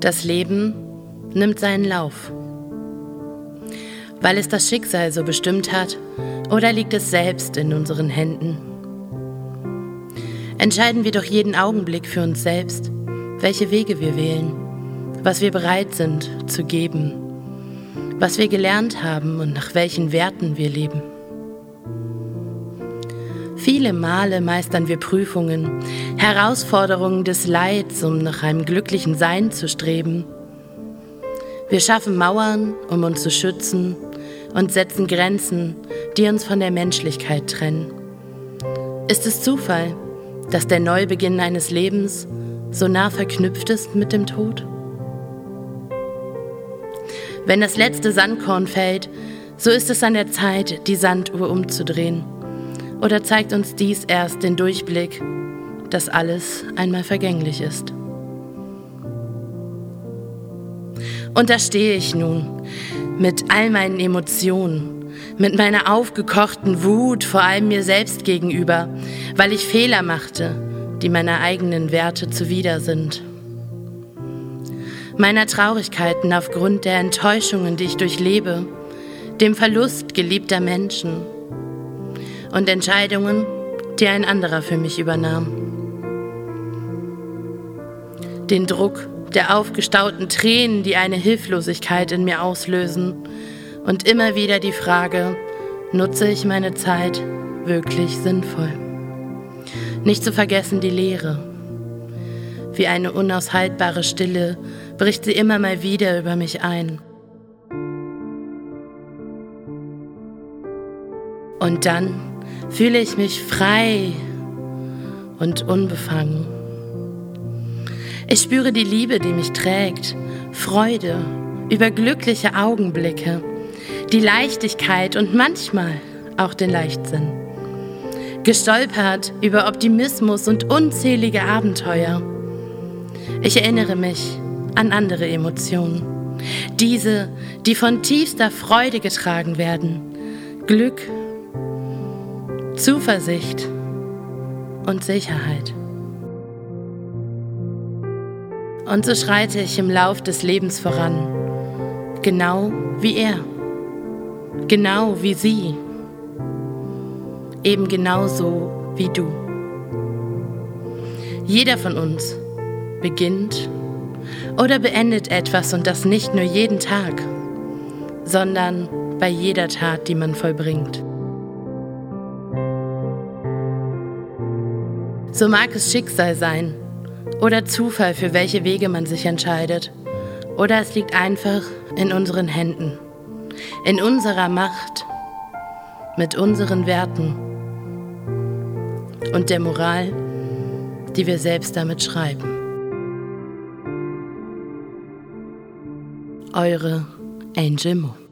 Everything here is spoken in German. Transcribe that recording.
Das Leben nimmt seinen Lauf. Weil es das Schicksal so bestimmt hat oder liegt es selbst in unseren Händen? Entscheiden wir doch jeden Augenblick für uns selbst, welche Wege wir wählen, was wir bereit sind zu geben, was wir gelernt haben und nach welchen Werten wir leben. Viele Male meistern wir Prüfungen, Herausforderungen des Leids, um nach einem glücklichen Sein zu streben. Wir schaffen Mauern, um uns zu schützen und setzen Grenzen, die uns von der Menschlichkeit trennen. Ist es Zufall, dass der Neubeginn eines Lebens so nah verknüpft ist mit dem Tod? Wenn das letzte Sandkorn fällt, so ist es an der Zeit, die Sanduhr umzudrehen oder zeigt uns dies erst den Durchblick, dass alles einmal vergänglich ist? Und da stehe ich nun mit all meinen Emotionen, mit meiner aufgekochten Wut vor allem mir selbst gegenüber, weil ich Fehler machte, die meiner eigenen Werte zuwider sind. Meiner Traurigkeiten aufgrund der Enttäuschungen, die ich durchlebe, dem Verlust geliebter Menschen und Entscheidungen, die ein anderer für mich übernahm. Den Druck der aufgestauten Tränen, die eine Hilflosigkeit in mir auslösen und immer wieder die Frage, nutze ich meine Zeit wirklich sinnvoll? Nicht zu vergessen die Leere. Wie eine unaushaltbare Stille bricht sie immer mal wieder über mich ein. Und dann fühle ich mich frei und unbefangen. Ich spüre die Liebe, die mich trägt, Freude über glückliche Augenblicke, die Leichtigkeit und manchmal auch den Leichtsinn. Gestolpert über Optimismus und unzählige Abenteuer. Ich erinnere mich an andere Emotionen. Diese, die von tiefster Freude getragen werden. Glück Zuversicht und Sicherheit. Und so schreite ich im Lauf des Lebens voran, genau wie er, genau wie sie, eben genauso wie du. Jeder von uns beginnt oder beendet etwas und das nicht nur jeden Tag, sondern bei jeder Tat, die man vollbringt. So mag es Schicksal sein oder Zufall, für welche Wege man sich entscheidet. Oder es liegt einfach in unseren Händen, in unserer Macht, mit unseren Werten und der Moral, die wir selbst damit schreiben. Eure Angel Mo.